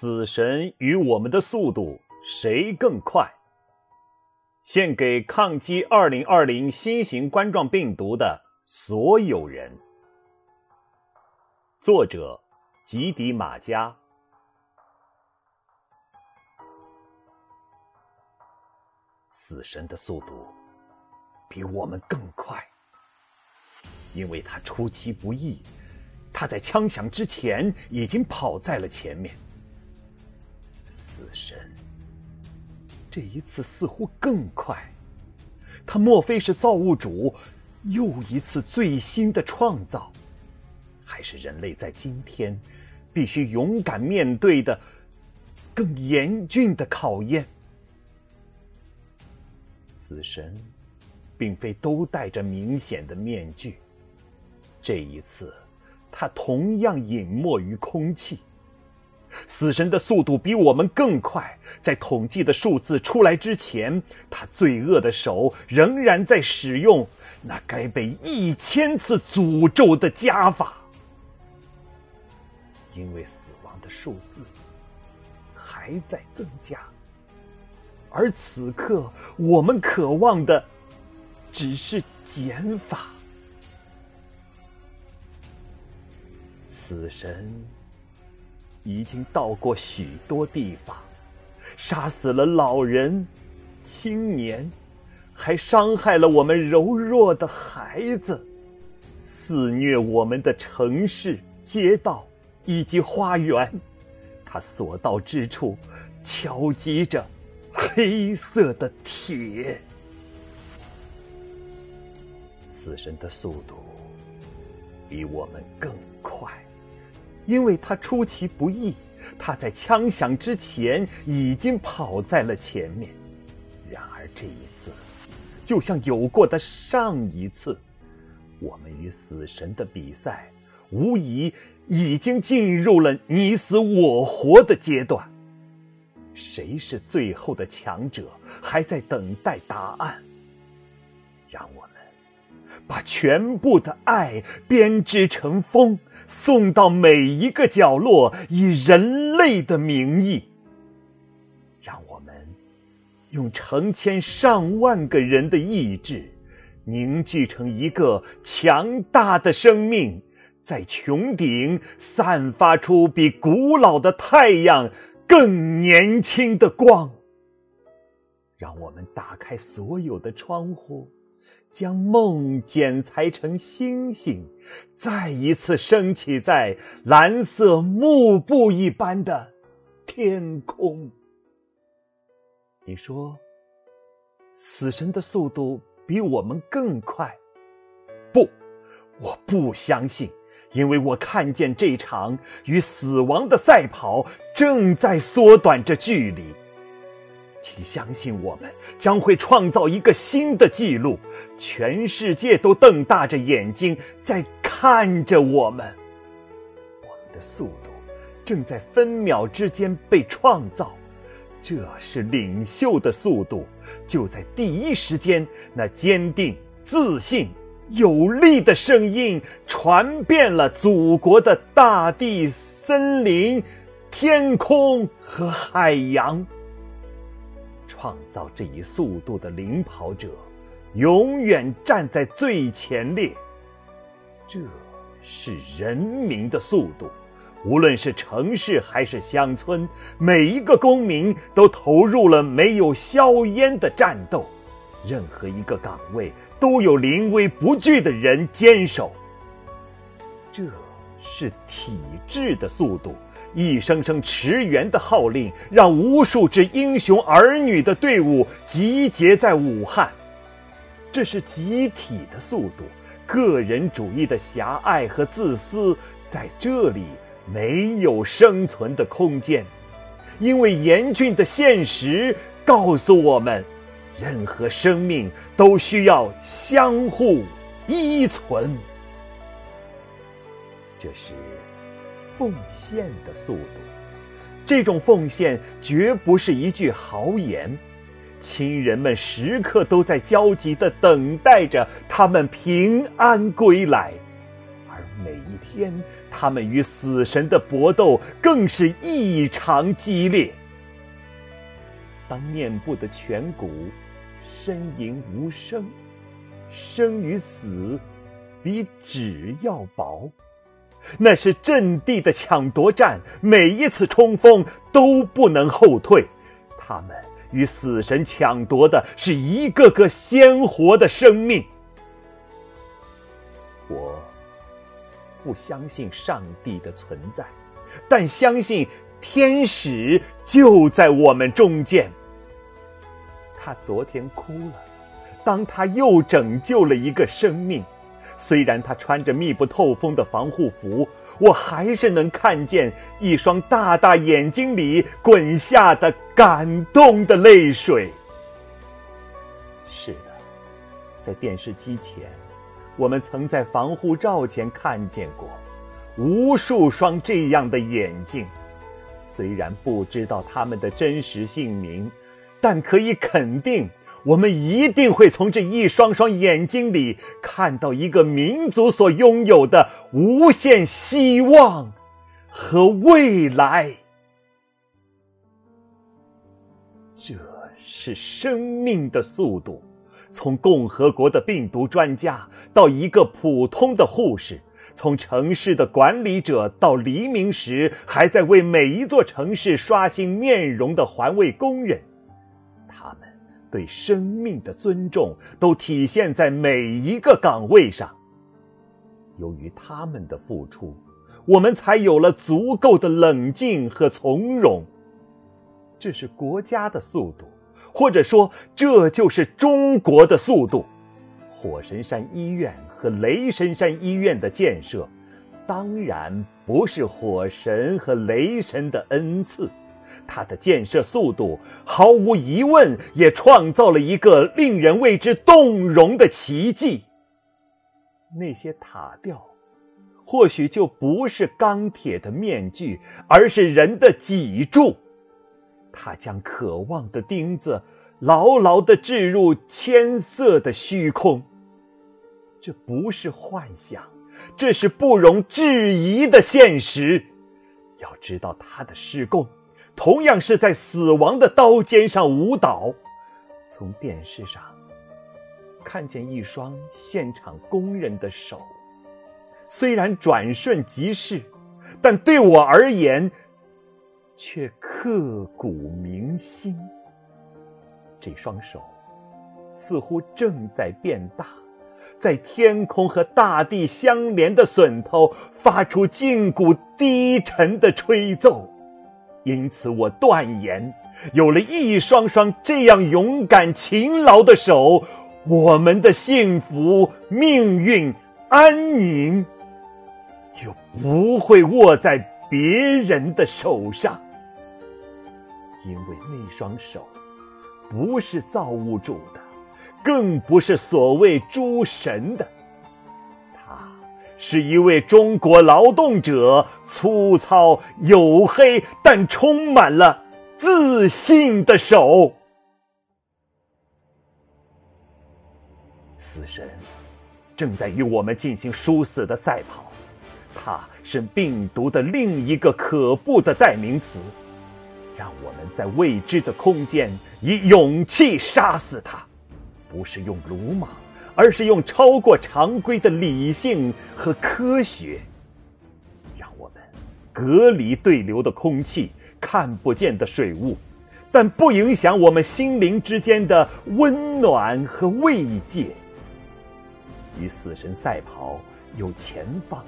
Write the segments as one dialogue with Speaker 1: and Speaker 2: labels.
Speaker 1: 死神与我们的速度谁更快？献给抗击二零二零新型冠状病毒的所有人。作者：吉迪马加。死神的速度比我们更快，因为他出其不意，他在枪响之前已经跑在了前面。死神这一次似乎更快，他莫非是造物主又一次最新的创造，还是人类在今天必须勇敢面对的更严峻的考验？死神，并非都戴着明显的面具。这一次，他同样隐没于空气。死神的速度比我们更快，在统计的数字出来之前，他罪恶的手仍然在使用那该被一千次诅咒的加法。因为死亡的数字还在增加。而此刻，我们渴望的只是减法。死神已经到过许多地方，杀死了老人、青年，还伤害了我们柔弱的孩子，肆虐我们的城市、街道以及花园。他所到之处，敲击着。黑色的铁，死神的速度比我们更快，因为他出其不意，他在枪响之前已经跑在了前面。然而这一次，就像有过的上一次，我们与死神的比赛，无疑已经进入了你死我活的阶段。谁是最后的强者，还在等待答案。让我们把全部的爱编织成风，送到每一个角落，以人类的名义。让我们用成千上万个人的意志，凝聚成一个强大的生命，在穹顶散发出比古老的太阳。更年轻的光，让我们打开所有的窗户，将梦剪裁成星星，再一次升起在蓝色幕布一般的天空。你说，死神的速度比我们更快？不，我不相信。因为我看见这场与死亡的赛跑正在缩短着距离，请相信我们将会创造一个新的纪录，全世界都瞪大着眼睛在看着我们。我们的速度正在分秒之间被创造，这是领袖的速度，就在第一时间，那坚定自信。有力的声音传遍了祖国的大地、森林、天空和海洋。创造这一速度的领跑者，永远站在最前列。这是人民的速度，无论是城市还是乡村，每一个公民都投入了没有硝烟的战斗。任何一个岗位。都有临危不惧的人坚守。这是体制的速度，一声声驰援的号令，让无数支英雄儿女的队伍集结在武汉。这是集体的速度，个人主义的狭隘和自私在这里没有生存的空间，因为严峻的现实告诉我们。任何生命都需要相互依存，这是奉献的速度。这种奉献绝不是一句豪言，亲人们时刻都在焦急的等待着他们平安归来，而每一天，他们与死神的搏斗更是异常激烈。当面部的颧骨呻吟无声，生与死比纸要薄，那是阵地的抢夺战，每一次冲锋都不能后退。他们与死神抢夺的是一个个鲜活的生命。我不相信上帝的存在，但相信天使就在我们中间。他昨天哭了，当他又拯救了一个生命。虽然他穿着密不透风的防护服，我还是能看见一双大大眼睛里滚下的感动的泪水。是的，在电视机前，我们曾在防护罩前看见过无数双这样的眼睛。虽然不知道他们的真实姓名。但可以肯定，我们一定会从这一双双眼睛里看到一个民族所拥有的无限希望和未来。这是生命的速度，从共和国的病毒专家到一个普通的护士，从城市的管理者到黎明时还在为每一座城市刷新面容的环卫工人。对生命的尊重都体现在每一个岗位上。由于他们的付出，我们才有了足够的冷静和从容。这是国家的速度，或者说，这就是中国的速度。火神山医院和雷神山医院的建设，当然不是火神和雷神的恩赐。它的建设速度毫无疑问也创造了一个令人为之动容的奇迹。那些塔吊，或许就不是钢铁的面具，而是人的脊柱。它将渴望的钉子牢牢地置入千色的虚空。这不是幻想，这是不容置疑的现实。要知道它的施工。同样是在死亡的刀尖上舞蹈，从电视上看见一双现场工人的手，虽然转瞬即逝，但对我而言却刻骨铭心。这双手似乎正在变大，在天空和大地相连的笋头发出筋骨低沉的吹奏。因此，我断言，有了一双双这样勇敢勤劳的手，我们的幸福、命运、安宁就不会握在别人的手上，因为那双手不是造物主的，更不是所谓诸神的。是一位中国劳动者粗糙黝黑，但充满了自信的手。死神正在与我们进行殊死的赛跑，他是病毒的另一个可怖的代名词。让我们在未知的空间以勇气杀死他，不是用鲁莽。而是用超过常规的理性和科学，让我们隔离对流的空气、看不见的水雾，但不影响我们心灵之间的温暖和慰藉。与死神赛跑有前方，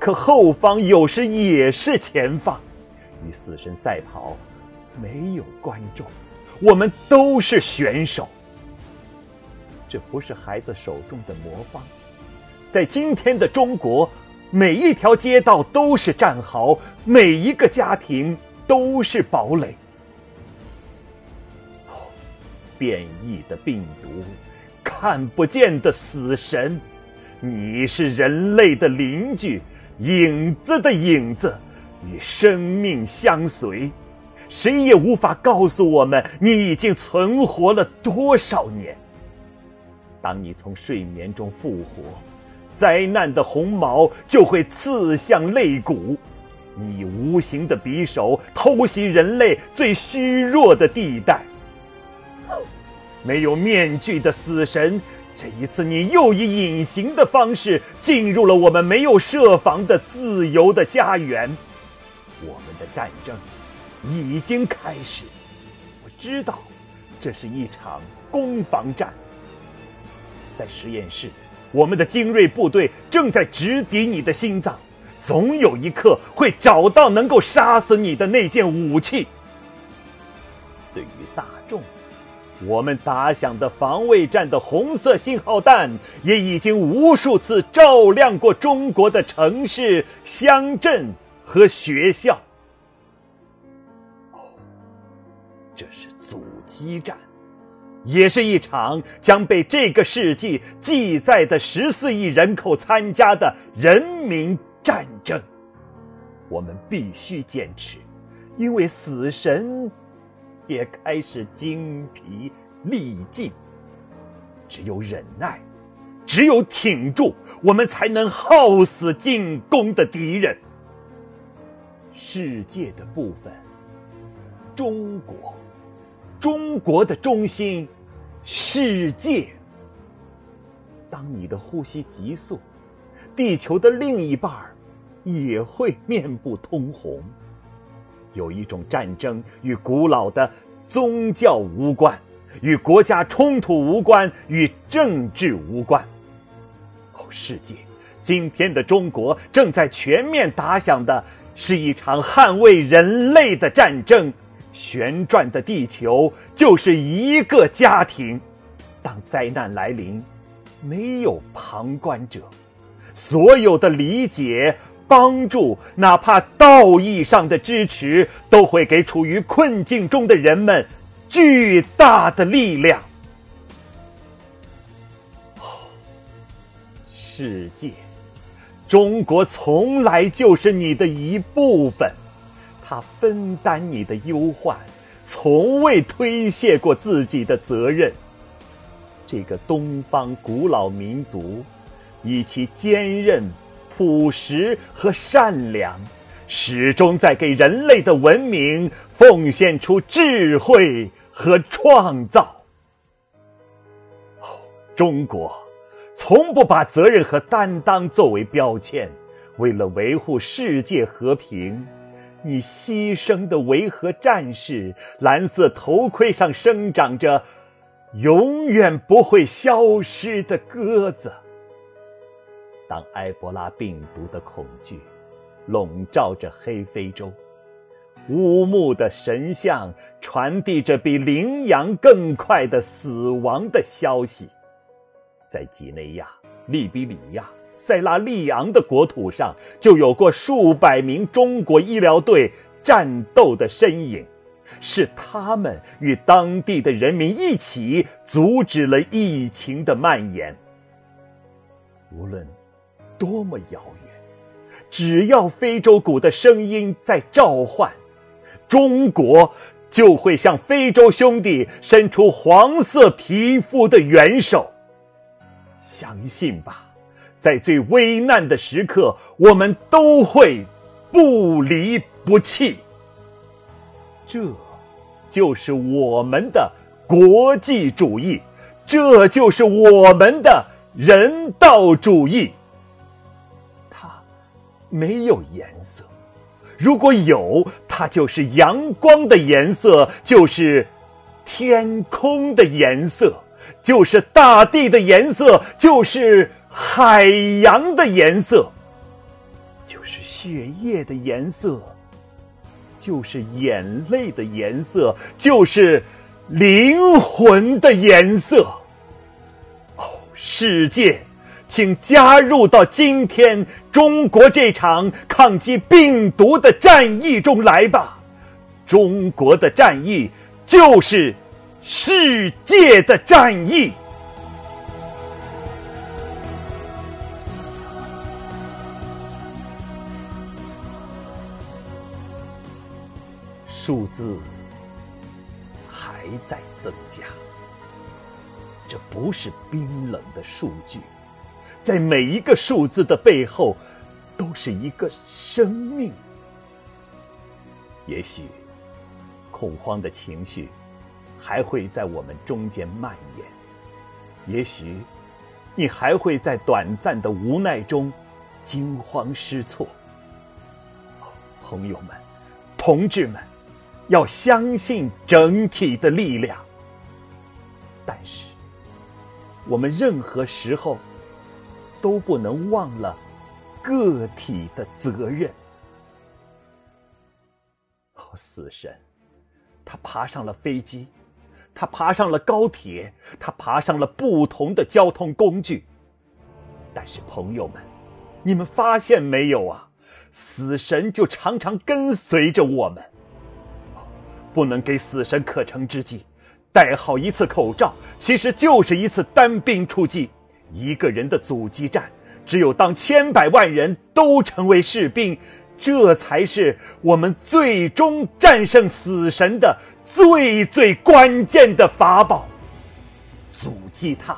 Speaker 1: 可后方有时也是前方。与死神赛跑没有观众，我们都是选手。这不是孩子手中的魔方，在今天的中国，每一条街道都是战壕，每一个家庭都是堡垒。变异的病毒，看不见的死神，你是人类的邻居，影子的影子，与生命相随，谁也无法告诉我们你已经存活了多少年。当你从睡眠中复活，灾难的鸿毛就会刺向肋骨。你无形的匕首偷袭人类最虚弱的地带。没有面具的死神，这一次你又以隐形的方式进入了我们没有设防的自由的家园。我们的战争已经开始。我知道，这是一场攻防战。在实验室，我们的精锐部队正在直抵你的心脏。总有一刻会找到能够杀死你的那件武器。对于大众，我们打响的防卫战的红色信号弹也已经无数次照亮过中国的城市、乡镇和学校。哦，这是阻击战，也是一场将被这个世纪记载的十四亿人口参加的人民。战争，我们必须坚持，因为死神也开始精疲力尽。只有忍耐，只有挺住，我们才能耗死进攻的敌人。世界的部分，中国，中国的中心，世界。当你的呼吸急速，地球的另一半儿。也会面部通红。有一种战争与古老的宗教无关，与国家冲突无关，与政治无关。哦，世界，今天的中国正在全面打响的是一场捍卫人类的战争。旋转的地球就是一个家庭。当灾难来临，没有旁观者，所有的理解。帮助，哪怕道义上的支持，都会给处于困境中的人们巨大的力量。世界，中国从来就是你的一部分，他分担你的忧患，从未推卸过自己的责任。这个东方古老民族，以其坚韧。朴实和善良，始终在给人类的文明奉献出智慧和创造。中国从不把责任和担当作为标签，为了维护世界和平，你牺牲的维和战士，蓝色头盔上生长着永远不会消失的鸽子。当埃博拉病毒的恐惧笼罩着黑非洲，乌木的神像传递着比羚羊更快的死亡的消息，在几内亚、利比里亚、塞拉利昂的国土上，就有过数百名中国医疗队战斗的身影，是他们与当地的人民一起阻止了疫情的蔓延。无论。多么遥远！只要非洲鼓的声音在召唤，中国就会向非洲兄弟伸出黄色皮肤的援手。相信吧，在最危难的时刻，我们都会不离不弃。这，就是我们的国际主义，这就是我们的人道主义。它没有颜色，如果有，它就是阳光的颜色，就是天空的颜色，就是大地的颜色，就是海洋的颜色，就是血液的颜色，就是眼泪的颜色，就是灵魂的颜色。哦，世界。请加入到今天中国这场抗击病毒的战役中来吧！中国的战役就是世界的战役。数字还在增加，这不是冰冷的数据。在每一个数字的背后，都是一个生命。也许，恐慌的情绪还会在我们中间蔓延；也许，你还会在短暂的无奈中惊慌失措。朋友们，同志们，要相信整体的力量。但是，我们任何时候。都不能忘了个体的责任。哦，死神，他爬上了飞机，他爬上了高铁，他爬上了不同的交通工具。但是，朋友们，你们发现没有啊？死神就常常跟随着我们。不能给死神可乘之机。戴好一次口罩，其实就是一次单兵出击。一个人的阻击战，只有当千百万人都成为士兵，这才是我们最终战胜死神的最最关键的法宝。阻击他，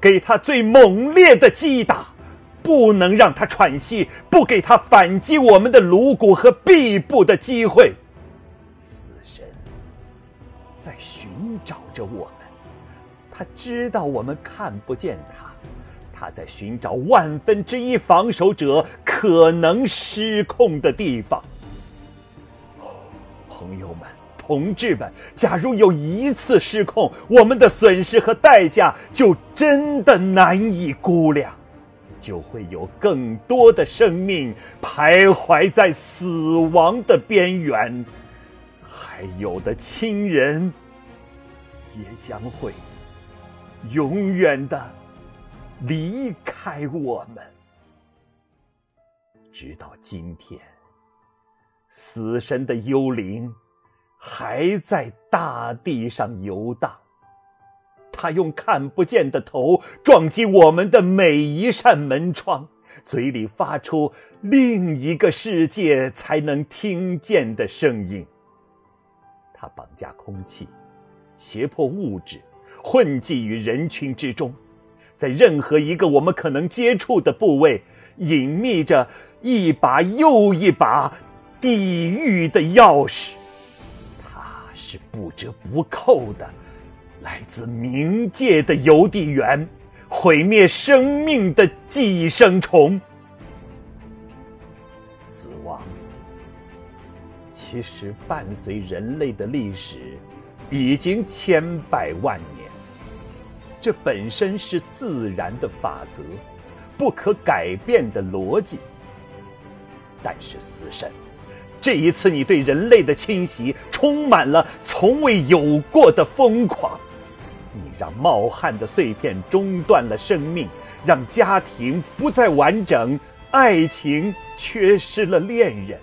Speaker 1: 给他最猛烈的击打，不能让他喘息，不给他反击我们的颅骨和臂部的机会。在寻找着我们，他知道我们看不见他。他在寻找万分之一防守者可能失控的地方。朋友们、同志们，假如有一次失控，我们的损失和代价就真的难以估量，就会有更多的生命徘徊在死亡的边缘，有的亲人也将会永远的。离开我们，直到今天，死神的幽灵还在大地上游荡。他用看不见的头撞击我们的每一扇门窗，嘴里发出另一个世界才能听见的声音。他绑架空气，胁迫物质混迹于人群之中。在任何一个我们可能接触的部位，隐秘着一把又一把地狱的钥匙。它是不折不扣的，来自冥界的邮递员，毁灭生命的寄生虫。其实伴随人类的历史已经千百万年。这本身是自然的法则，不可改变的逻辑。但是死神，这一次你对人类的侵袭充满了从未有过的疯狂。你让冒汗的碎片中断了生命，让家庭不再完整，爱情缺失了恋人，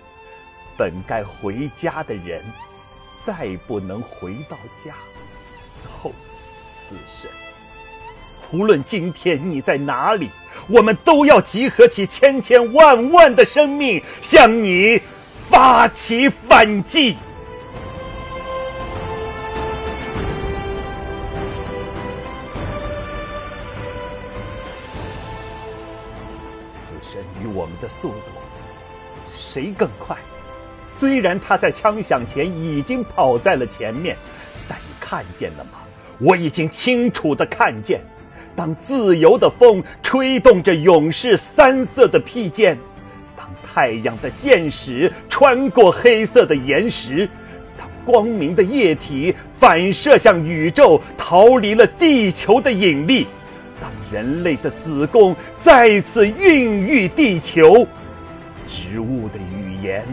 Speaker 1: 本该回家的人再不能回到家。哦，死神！无论今天你在哪里，我们都要集合起千千万万的生命，向你发起反击。死神与我们的速度，谁更快？虽然他在枪响前已经跑在了前面，但你看见了吗？我已经清楚地看见。当自由的风吹动着勇士三色的披肩，当太阳的箭矢穿过黑色的岩石，当光明的液体反射向宇宙，逃离了地球的引力，当人类的子宫再次孕育地球，植物的语言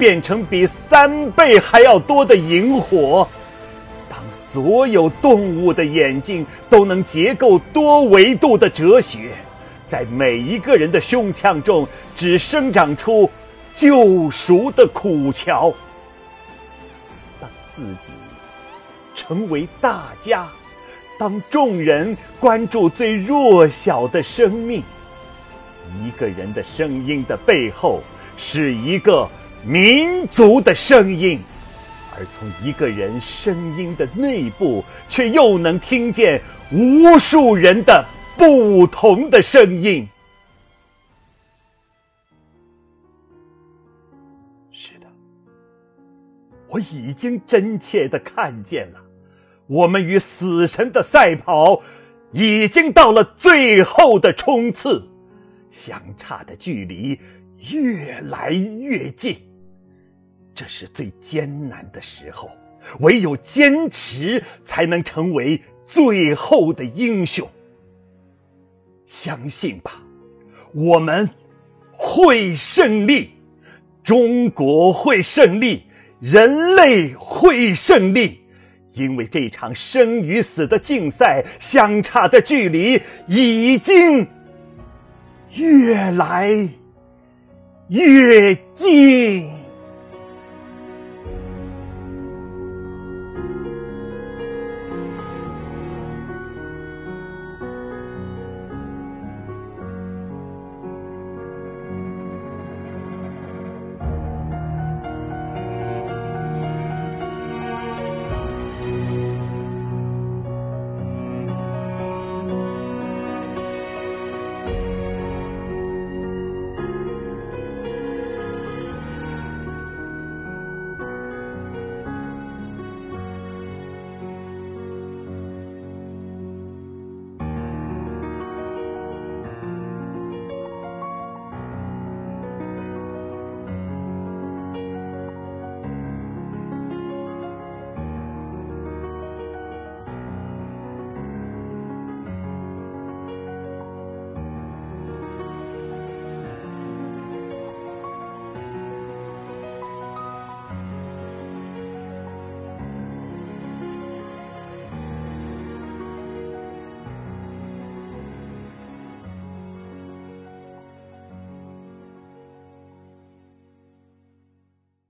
Speaker 1: 变成比三倍还要多的萤火。当所有动物的眼睛都能结构多维度的哲学，在每一个人的胸腔中只生长出救赎的苦桥。当自己成为大家，当众人关注最弱小的生命，一个人的声音的背后是一个民族的声音。而从一个人声音的内部，却又能听见无数人的不同的声音。是的，我已经真切的看见了，我们与死神的赛跑已经到了最后的冲刺，相差的距离越来越近。这是最艰难的时候，唯有坚持才能成为最后的英雄。相信吧，我们会胜利，中国会胜利，人类会胜利，因为这场生与死的竞赛相差的距离已经越来越近。